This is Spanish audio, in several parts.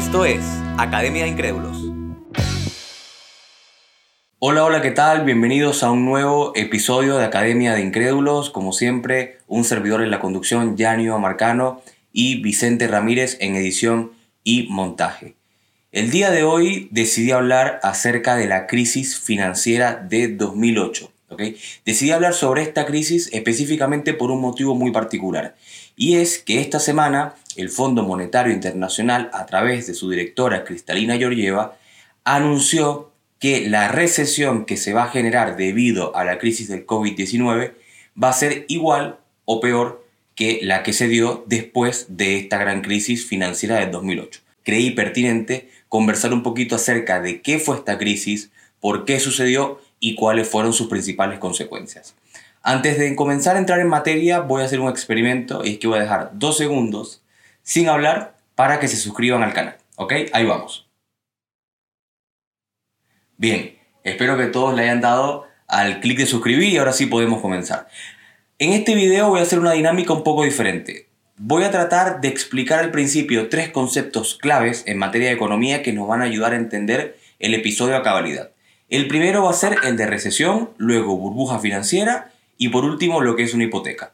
Esto es Academia de Incrédulos. Hola, hola, ¿qué tal? Bienvenidos a un nuevo episodio de Academia de Incrédulos. Como siempre, un servidor en la conducción, Yanio Marcano, y Vicente Ramírez en edición y montaje. El día de hoy decidí hablar acerca de la crisis financiera de 2008. ¿okay? Decidí hablar sobre esta crisis específicamente por un motivo muy particular. Y es que esta semana el Fondo Monetario Internacional, a través de su directora Cristalina Georgieva, anunció que la recesión que se va a generar debido a la crisis del COVID-19 va a ser igual o peor que la que se dio después de esta gran crisis financiera del 2008. Creí pertinente conversar un poquito acerca de qué fue esta crisis, por qué sucedió y cuáles fueron sus principales consecuencias. Antes de comenzar a entrar en materia, voy a hacer un experimento y es que voy a dejar dos segundos sin hablar para que se suscriban al canal. ¿Ok? Ahí vamos. Bien, espero que todos le hayan dado al clic de suscribir y ahora sí podemos comenzar. En este video voy a hacer una dinámica un poco diferente. Voy a tratar de explicar al principio tres conceptos claves en materia de economía que nos van a ayudar a entender el episodio a cabalidad. El primero va a ser el de recesión, luego burbuja financiera y por último lo que es una hipoteca.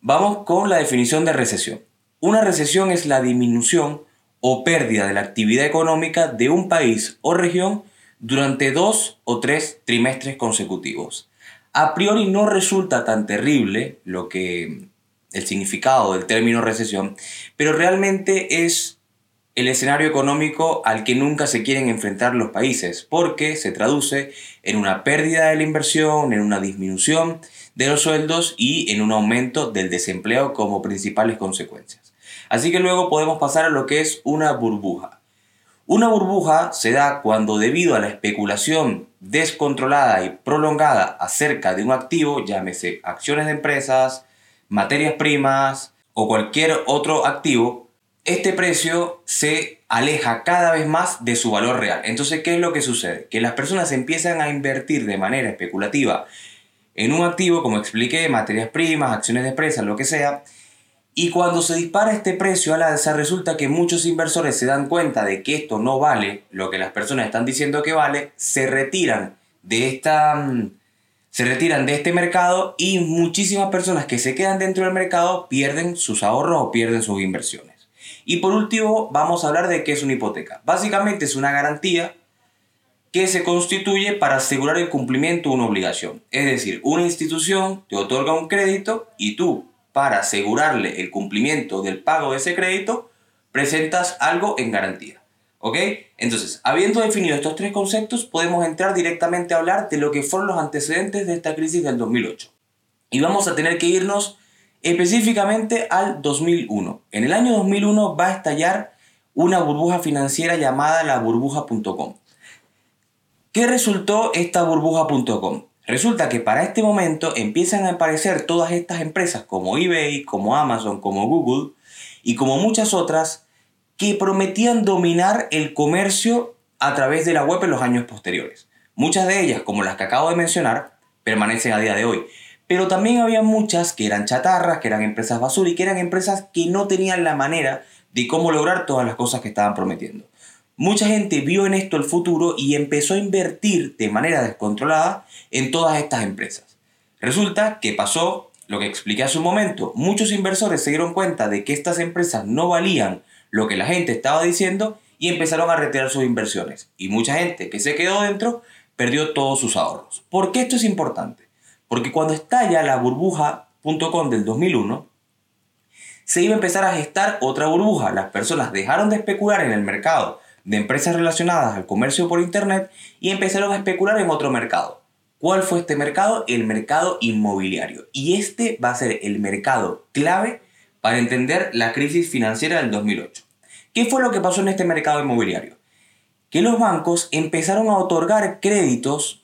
Vamos con la definición de recesión. Una recesión es la disminución o pérdida de la actividad económica de un país o región durante dos o tres trimestres consecutivos. A priori no resulta tan terrible lo que el significado del término recesión, pero realmente es el escenario económico al que nunca se quieren enfrentar los países, porque se traduce en una pérdida de la inversión, en una disminución de los sueldos y en un aumento del desempleo como principales consecuencias. Así que luego podemos pasar a lo que es una burbuja. Una burbuja se da cuando debido a la especulación descontrolada y prolongada acerca de un activo, llámese acciones de empresas, materias primas o cualquier otro activo, este precio se aleja cada vez más de su valor real. Entonces, ¿qué es lo que sucede? Que las personas empiezan a invertir de manera especulativa en un activo, como expliqué, materias primas, acciones de empresas, lo que sea, y cuando se dispara este precio al alza, resulta que muchos inversores se dan cuenta de que esto no vale lo que las personas están diciendo que vale, se retiran de esta mm, se retiran de este mercado y muchísimas personas que se quedan dentro del mercado pierden sus ahorros o pierden sus inversiones. Y por último, vamos a hablar de qué es una hipoteca. Básicamente es una garantía que se constituye para asegurar el cumplimiento de una obligación. Es decir, una institución te otorga un crédito y tú, para asegurarle el cumplimiento del pago de ese crédito, presentas algo en garantía. ¿Ok? Entonces, habiendo definido estos tres conceptos, podemos entrar directamente a hablar de lo que fueron los antecedentes de esta crisis del 2008. Y vamos a tener que irnos específicamente al 2001. En el año 2001 va a estallar una burbuja financiera llamada la burbuja.com. ¿Qué resultó esta burbuja.com? Resulta que para este momento empiezan a aparecer todas estas empresas como eBay, como Amazon, como Google y como muchas otras que prometían dominar el comercio a través de la web en los años posteriores. Muchas de ellas, como las que acabo de mencionar, permanecen a día de hoy. Pero también había muchas que eran chatarras, que eran empresas basura y que eran empresas que no tenían la manera de cómo lograr todas las cosas que estaban prometiendo. Mucha gente vio en esto el futuro y empezó a invertir de manera descontrolada en todas estas empresas. Resulta que pasó lo que expliqué hace un momento. Muchos inversores se dieron cuenta de que estas empresas no valían lo que la gente estaba diciendo y empezaron a retirar sus inversiones. Y mucha gente que se quedó dentro perdió todos sus ahorros. ¿Por qué esto es importante? Porque cuando estalla la burbuja.com del 2001, se iba a empezar a gestar otra burbuja. Las personas dejaron de especular en el mercado de empresas relacionadas al comercio por Internet y empezaron a especular en otro mercado. ¿Cuál fue este mercado? El mercado inmobiliario. Y este va a ser el mercado clave para entender la crisis financiera del 2008. ¿Qué fue lo que pasó en este mercado inmobiliario? Que los bancos empezaron a otorgar créditos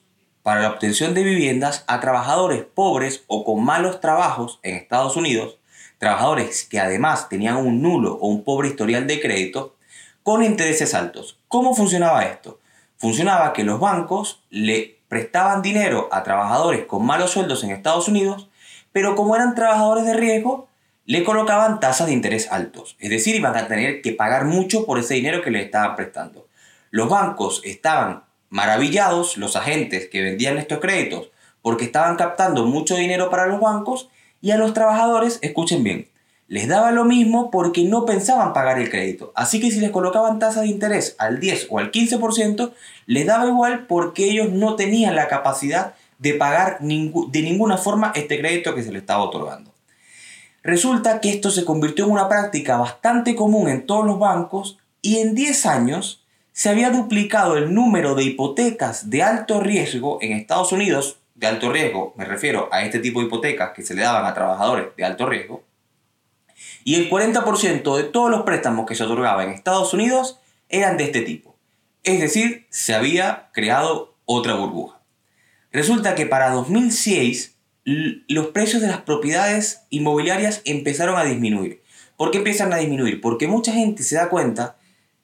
para la obtención de viviendas a trabajadores pobres o con malos trabajos en Estados Unidos, trabajadores que además tenían un nulo o un pobre historial de crédito, con intereses altos. ¿Cómo funcionaba esto? Funcionaba que los bancos le prestaban dinero a trabajadores con malos sueldos en Estados Unidos, pero como eran trabajadores de riesgo, le colocaban tasas de interés altos, es decir, iban a tener que pagar mucho por ese dinero que le estaban prestando. Los bancos estaban maravillados, los agentes que vendían estos créditos, porque estaban captando mucho dinero para los bancos y a los trabajadores, escuchen bien, les daba lo mismo porque no pensaban pagar el crédito. Así que si les colocaban tasas de interés al 10 o al 15%, les daba igual porque ellos no tenían la capacidad de pagar de ninguna forma este crédito que se les estaba otorgando. Resulta que esto se convirtió en una práctica bastante común en todos los bancos y en 10 años se había duplicado el número de hipotecas de alto riesgo en Estados Unidos, de alto riesgo, me refiero a este tipo de hipotecas que se le daban a trabajadores de alto riesgo, y el 40% de todos los préstamos que se otorgaban en Estados Unidos eran de este tipo. Es decir, se había creado otra burbuja. Resulta que para 2006 los precios de las propiedades inmobiliarias empezaron a disminuir. ¿Por qué empiezan a disminuir? Porque mucha gente se da cuenta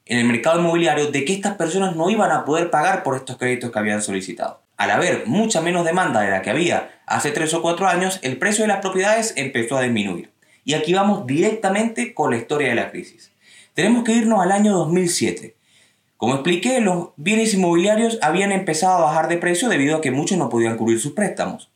en el mercado inmobiliario de que estas personas no iban a poder pagar por estos créditos que habían solicitado. Al haber mucha menos demanda de la que había hace 3 o 4 años, el precio de las propiedades empezó a disminuir. Y aquí vamos directamente con la historia de la crisis. Tenemos que irnos al año 2007. Como expliqué, los bienes inmobiliarios habían empezado a bajar de precio debido a que muchos no podían cubrir sus préstamos.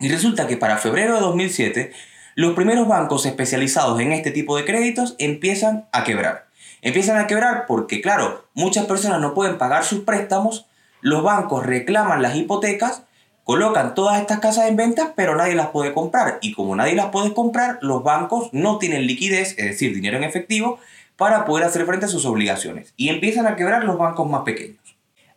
Y resulta que para febrero de 2007, los primeros bancos especializados en este tipo de créditos empiezan a quebrar. Empiezan a quebrar porque, claro, muchas personas no pueden pagar sus préstamos, los bancos reclaman las hipotecas, colocan todas estas casas en venta, pero nadie las puede comprar. Y como nadie las puede comprar, los bancos no tienen liquidez, es decir, dinero en efectivo, para poder hacer frente a sus obligaciones. Y empiezan a quebrar los bancos más pequeños.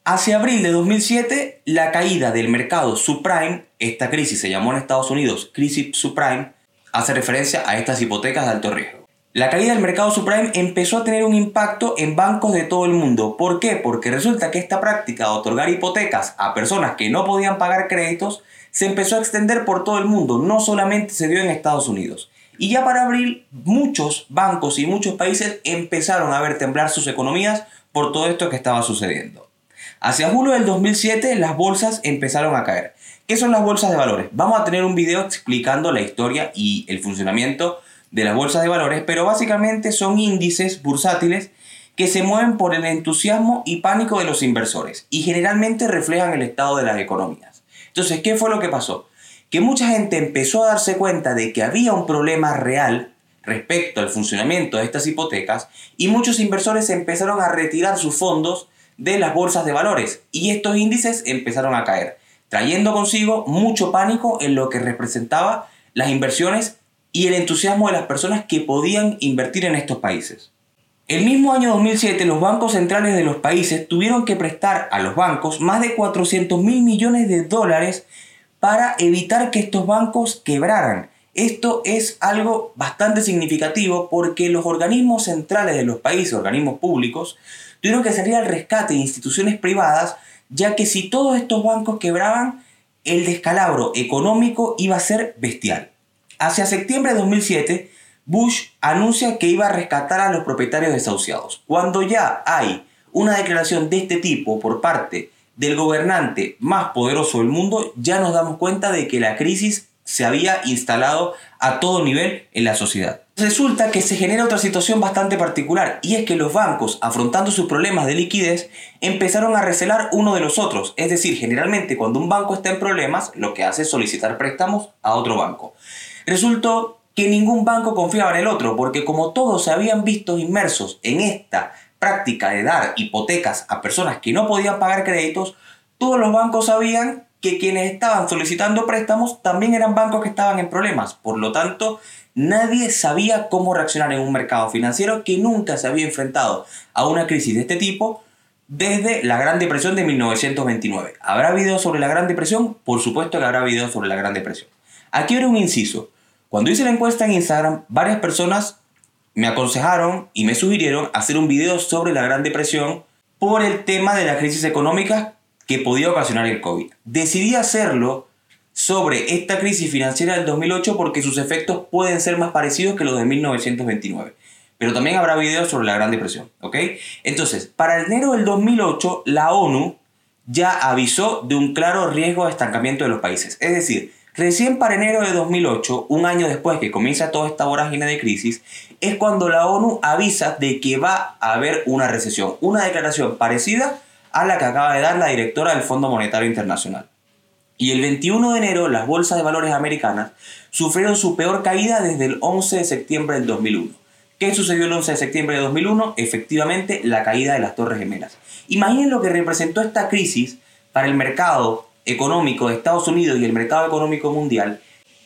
Hacia abril de 2007, la caída del mercado subprime, esta crisis se llamó en Estados Unidos crisis subprime, hace referencia a estas hipotecas de alto riesgo. La caída del mercado subprime empezó a tener un impacto en bancos de todo el mundo. ¿Por qué? Porque resulta que esta práctica de otorgar hipotecas a personas que no podían pagar créditos se empezó a extender por todo el mundo, no solamente se dio en Estados Unidos. Y ya para abril, muchos bancos y muchos países empezaron a ver temblar sus economías por todo esto que estaba sucediendo. Hacia julio del 2007 las bolsas empezaron a caer. ¿Qué son las bolsas de valores? Vamos a tener un video explicando la historia y el funcionamiento de las bolsas de valores, pero básicamente son índices bursátiles que se mueven por el entusiasmo y pánico de los inversores y generalmente reflejan el estado de las economías. Entonces, ¿qué fue lo que pasó? Que mucha gente empezó a darse cuenta de que había un problema real respecto al funcionamiento de estas hipotecas y muchos inversores empezaron a retirar sus fondos de las bolsas de valores y estos índices empezaron a caer, trayendo consigo mucho pánico en lo que representaba las inversiones y el entusiasmo de las personas que podían invertir en estos países. El mismo año 2007 los bancos centrales de los países tuvieron que prestar a los bancos más de 400 mil millones de dólares para evitar que estos bancos quebraran. Esto es algo bastante significativo porque los organismos centrales de los países, organismos públicos, tuvieron que salir al rescate de instituciones privadas, ya que si todos estos bancos quebraban, el descalabro económico iba a ser bestial. Hacia septiembre de 2007, Bush anuncia que iba a rescatar a los propietarios desahuciados. Cuando ya hay una declaración de este tipo por parte del gobernante más poderoso del mundo, ya nos damos cuenta de que la crisis se había instalado a todo nivel en la sociedad. Resulta que se genera otra situación bastante particular y es que los bancos, afrontando sus problemas de liquidez, empezaron a recelar uno de los otros. Es decir, generalmente cuando un banco está en problemas, lo que hace es solicitar préstamos a otro banco. Resultó que ningún banco confiaba en el otro, porque como todos se habían visto inmersos en esta práctica de dar hipotecas a personas que no podían pagar créditos, todos los bancos sabían que quienes estaban solicitando préstamos también eran bancos que estaban en problemas. Por lo tanto, Nadie sabía cómo reaccionar en un mercado financiero que nunca se había enfrentado a una crisis de este tipo desde la Gran Depresión de 1929. ¿Habrá videos sobre la Gran Depresión? Por supuesto que habrá videos sobre la Gran Depresión. Aquí era un inciso. Cuando hice la encuesta en Instagram, varias personas me aconsejaron y me sugirieron hacer un video sobre la Gran Depresión por el tema de la crisis económica que podía ocasionar el COVID. Decidí hacerlo sobre esta crisis financiera del 2008 porque sus efectos pueden ser más parecidos que los de 1929. Pero también habrá videos sobre la Gran Depresión, ¿ok? Entonces, para enero del 2008, la ONU ya avisó de un claro riesgo de estancamiento de los países. Es decir, Recién para enero de 2008, un año después que comienza toda esta vorágine de crisis, es cuando la ONU avisa de que va a haber una recesión. Una declaración parecida a la que acaba de dar la directora del Fondo Monetario Internacional. Y el 21 de enero las bolsas de valores americanas sufrieron su peor caída desde el 11 de septiembre del 2001. ¿Qué sucedió el 11 de septiembre de 2001? Efectivamente, la caída de las Torres Gemelas. Imaginen lo que representó esta crisis para el mercado económico de Estados Unidos y el mercado económico mundial,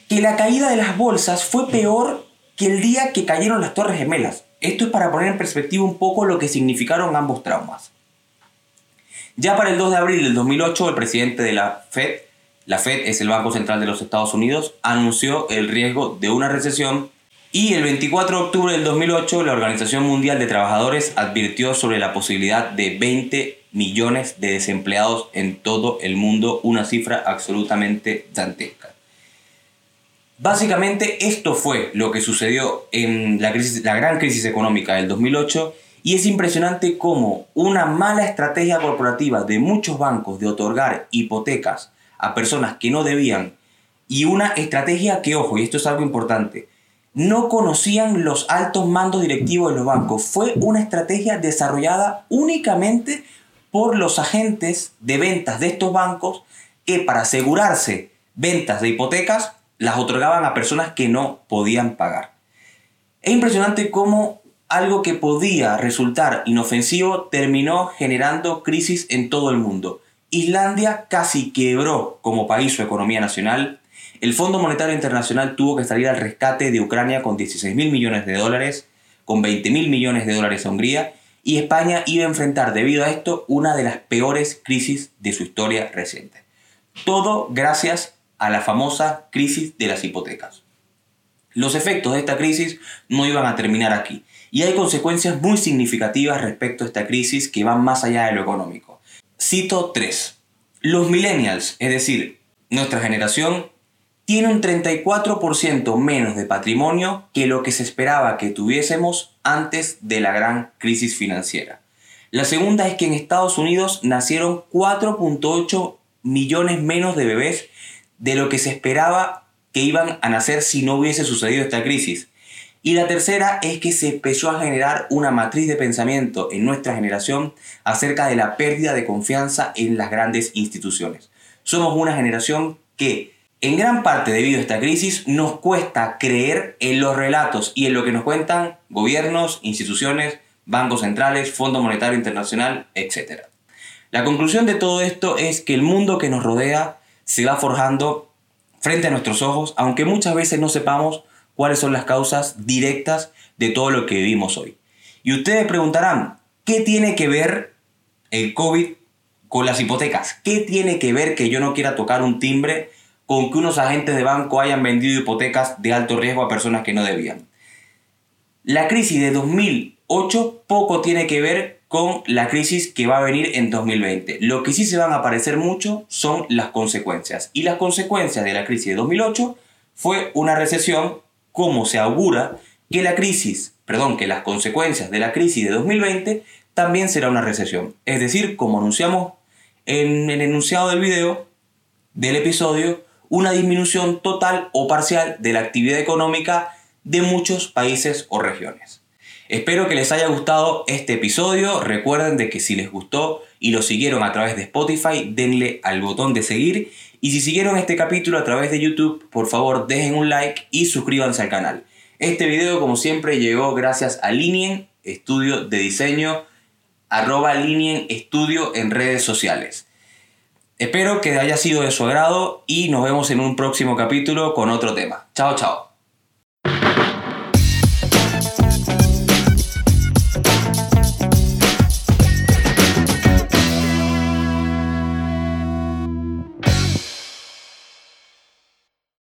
que la caída de las bolsas fue peor que el día que cayeron las Torres Gemelas. Esto es para poner en perspectiva un poco lo que significaron ambos traumas. Ya para el 2 de abril del 2008, el presidente de la Fed, la Fed es el Banco Central de los Estados Unidos, anunció el riesgo de una recesión y el 24 de octubre del 2008 la Organización Mundial de Trabajadores advirtió sobre la posibilidad de 20 millones de desempleados en todo el mundo, una cifra absolutamente dantesca. Básicamente esto fue lo que sucedió en la, crisis, la gran crisis económica del 2008 y es impresionante cómo una mala estrategia corporativa de muchos bancos de otorgar hipotecas a personas que no debían y una estrategia que, ojo, y esto es algo importante, no conocían los altos mandos directivos de los bancos. Fue una estrategia desarrollada únicamente por los agentes de ventas de estos bancos que para asegurarse ventas de hipotecas las otorgaban a personas que no podían pagar. Es impresionante cómo algo que podía resultar inofensivo terminó generando crisis en todo el mundo. Islandia casi quebró como país su economía nacional el Fondo Monetario Internacional tuvo que salir al rescate de Ucrania con 16 mil millones de dólares, con 20 mil millones de dólares a Hungría, y España iba a enfrentar debido a esto una de las peores crisis de su historia reciente. Todo gracias a la famosa crisis de las hipotecas. Los efectos de esta crisis no iban a terminar aquí, y hay consecuencias muy significativas respecto a esta crisis que van más allá de lo económico. Cito 3. Los millennials, es decir, nuestra generación, tiene un 34% menos de patrimonio que lo que se esperaba que tuviésemos antes de la gran crisis financiera. La segunda es que en Estados Unidos nacieron 4.8 millones menos de bebés de lo que se esperaba que iban a nacer si no hubiese sucedido esta crisis. Y la tercera es que se empezó a generar una matriz de pensamiento en nuestra generación acerca de la pérdida de confianza en las grandes instituciones. Somos una generación que en gran parte debido a esta crisis nos cuesta creer en los relatos y en lo que nos cuentan gobiernos, instituciones, bancos centrales, Fondo Monetario Internacional, etc. La conclusión de todo esto es que el mundo que nos rodea se va forjando frente a nuestros ojos, aunque muchas veces no sepamos cuáles son las causas directas de todo lo que vivimos hoy. Y ustedes preguntarán, ¿qué tiene que ver el COVID con las hipotecas? ¿Qué tiene que ver que yo no quiera tocar un timbre con que unos agentes de banco hayan vendido hipotecas de alto riesgo a personas que no debían. La crisis de 2008 poco tiene que ver con la crisis que va a venir en 2020. Lo que sí se van a parecer mucho son las consecuencias. Y las consecuencias de la crisis de 2008 fue una recesión, como se augura que la crisis, perdón, que las consecuencias de la crisis de 2020 también será una recesión. Es decir, como anunciamos en el enunciado del video, del episodio, una disminución total o parcial de la actividad económica de muchos países o regiones. Espero que les haya gustado este episodio. Recuerden de que si les gustó y lo siguieron a través de Spotify, denle al botón de seguir. Y si siguieron este capítulo a través de YouTube, por favor dejen un like y suscríbanse al canal. Este video, como siempre, llegó gracias a Linien, estudio de diseño, arroba Linien Estudio en redes sociales. Espero que haya sido de su agrado y nos vemos en un próximo capítulo con otro tema. Chao, chao.